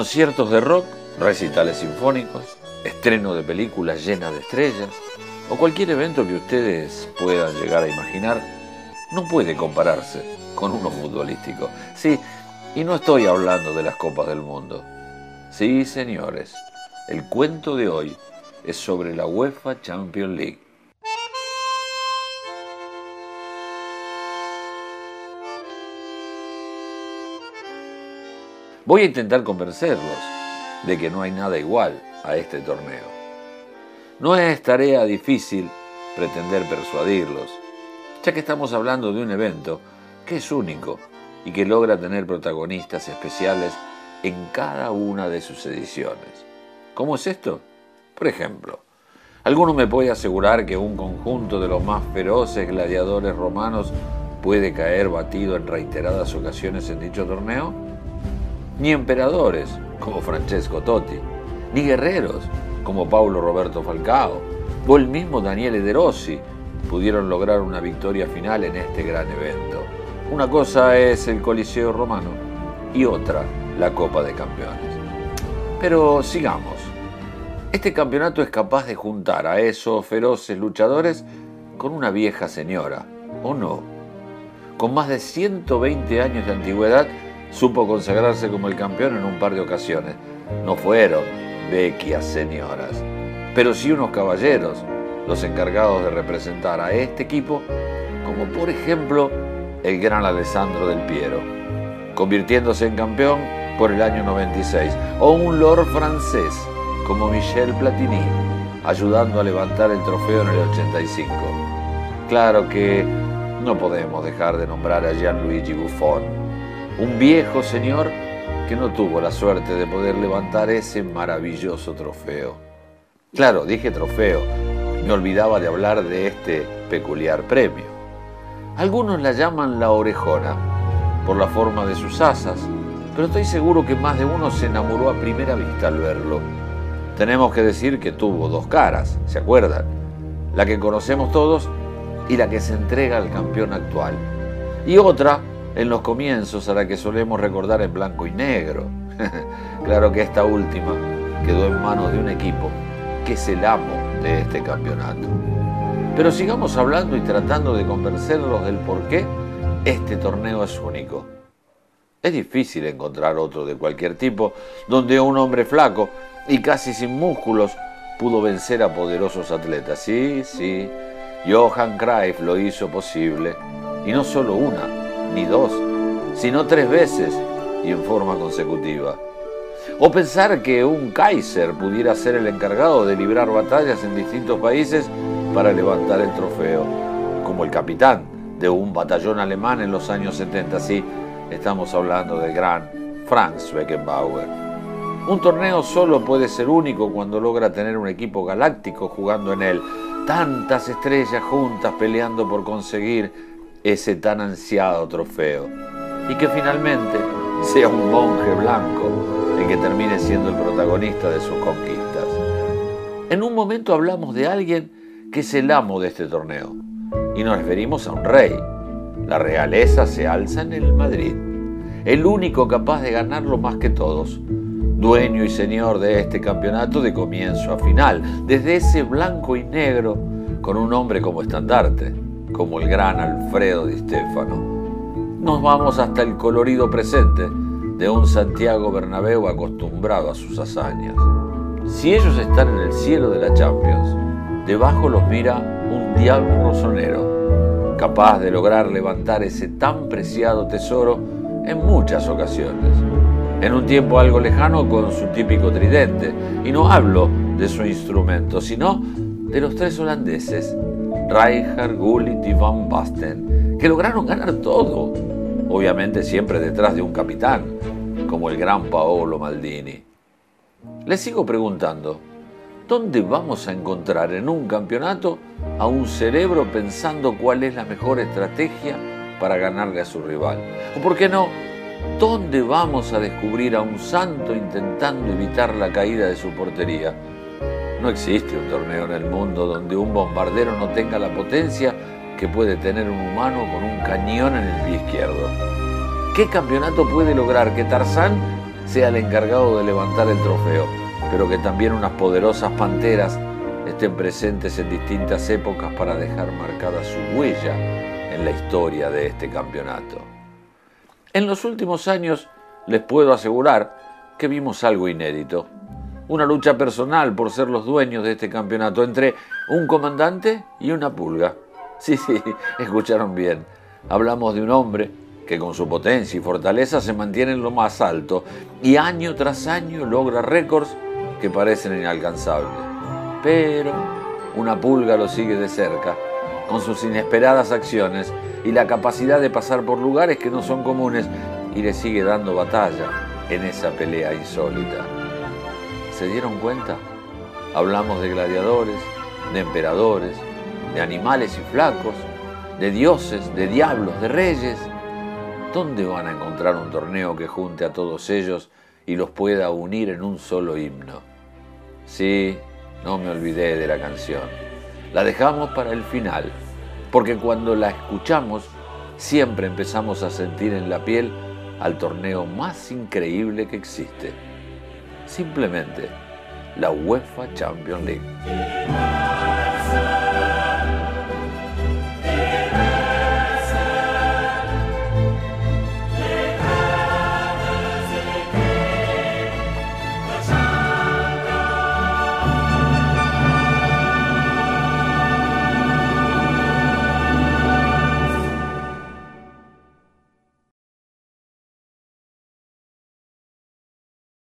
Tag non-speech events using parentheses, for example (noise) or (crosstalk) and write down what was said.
Conciertos de rock, recitales sinfónicos, estreno de películas llenas de estrellas o cualquier evento que ustedes puedan llegar a imaginar no puede compararse con uno futbolístico. Sí, y no estoy hablando de las copas del mundo. Sí, señores, el cuento de hoy es sobre la UEFA Champions League. Voy a intentar convencerlos de que no hay nada igual a este torneo. No es tarea difícil pretender persuadirlos, ya que estamos hablando de un evento que es único y que logra tener protagonistas especiales en cada una de sus ediciones. ¿Cómo es esto? Por ejemplo, ¿alguno me puede asegurar que un conjunto de los más feroces gladiadores romanos puede caer batido en reiteradas ocasiones en dicho torneo? Ni emperadores, como Francesco Totti, ni guerreros, como Paulo Roberto Falcao, o el mismo Daniele De Rossi, pudieron lograr una victoria final en este gran evento. Una cosa es el Coliseo romano y otra la Copa de Campeones. Pero sigamos. Este campeonato es capaz de juntar a esos feroces luchadores con una vieja señora, ¿o no? Con más de 120 años de antigüedad, supo consagrarse como el campeón en un par de ocasiones. No fueron vecchias señoras, pero sí unos caballeros, los encargados de representar a este equipo, como por ejemplo el gran Alessandro del Piero, convirtiéndose en campeón por el año 96, o un lord francés como Michel Platini, ayudando a levantar el trofeo en el 85. Claro que no podemos dejar de nombrar a Gianluigi Buffon, un viejo señor que no tuvo la suerte de poder levantar ese maravilloso trofeo. Claro, dije trofeo, me olvidaba de hablar de este peculiar premio. Algunos la llaman la orejona por la forma de sus asas, pero estoy seguro que más de uno se enamoró a primera vista al verlo. Tenemos que decir que tuvo dos caras, ¿se acuerdan? La que conocemos todos y la que se entrega al campeón actual. Y otra, en los comienzos, a la que solemos recordar en blanco y negro. (laughs) claro que esta última quedó en manos de un equipo que es el amo de este campeonato. Pero sigamos hablando y tratando de convencerlos del por qué este torneo es único. Es difícil encontrar otro de cualquier tipo donde un hombre flaco y casi sin músculos pudo vencer a poderosos atletas. Sí, sí, Johan Cruyff lo hizo posible, y no solo una, ni dos, sino tres veces y en forma consecutiva. O pensar que un Kaiser pudiera ser el encargado de librar batallas en distintos países para levantar el trofeo, como el capitán de un batallón alemán en los años 70. Sí, estamos hablando del gran Franz Beckenbauer. Un torneo solo puede ser único cuando logra tener un equipo galáctico jugando en él. Tantas estrellas juntas peleando por conseguir ese tan ansiado trofeo. Y que finalmente sea un monje blanco el que termine siendo el protagonista de sus conquistas. En un momento hablamos de alguien que es el amo de este torneo. Y nos referimos a un rey. La realeza se alza en el Madrid. El único capaz de ganarlo más que todos dueño y señor de este campeonato de comienzo a final, desde ese blanco y negro con un hombre como estandarte, como el gran Alfredo Di Stefano. Nos vamos hasta el colorido presente de un Santiago Bernabéu acostumbrado a sus hazañas. Si ellos están en el cielo de la Champions, debajo los mira un diablo rosonero, capaz de lograr levantar ese tan preciado tesoro en muchas ocasiones en un tiempo algo lejano con su típico tridente. Y no hablo de su instrumento, sino de los tres holandeses, Rijkaard, Gullit y Van Basten, que lograron ganar todo, obviamente siempre detrás de un capitán, como el gran Paolo Maldini. Les sigo preguntando, ¿dónde vamos a encontrar en un campeonato a un cerebro pensando cuál es la mejor estrategia para ganarle a su rival? ¿O por qué no ¿Dónde vamos a descubrir a un santo intentando evitar la caída de su portería? No existe un torneo en el mundo donde un bombardero no tenga la potencia que puede tener un humano con un cañón en el pie izquierdo. ¿Qué campeonato puede lograr que Tarzán sea el encargado de levantar el trofeo, pero que también unas poderosas panteras estén presentes en distintas épocas para dejar marcada su huella en la historia de este campeonato. En los últimos años les puedo asegurar que vimos algo inédito. Una lucha personal por ser los dueños de este campeonato entre un comandante y una pulga. (laughs) Sí, sí, escucharon bien. Hablamos de un hombre que con su potencia y fortaleza se mantiene en lo más alto y año tras año logra récords que parecen inalcanzables. Pero una pulga lo sigue de cerca, con sus inesperadas acciones y la capacidad de pasar por lugares que no son comunes y le sigue dando batalla en esa pelea insólita. ¿Se dieron cuenta? Hablamos de gladiadores, de emperadores, de animales y flacos, de dioses, de diablos, de reyes. ¿Dónde van a encontrar un torneo que junte a todos ellos y los pueda unir en un solo himno? Sí, no me olvidé de la canción. La dejamos para el final, porque cuando la escuchamos siempre empezamos a sentir en la piel al torneo más increíble que existe. Simplemente la UEFA Champions League.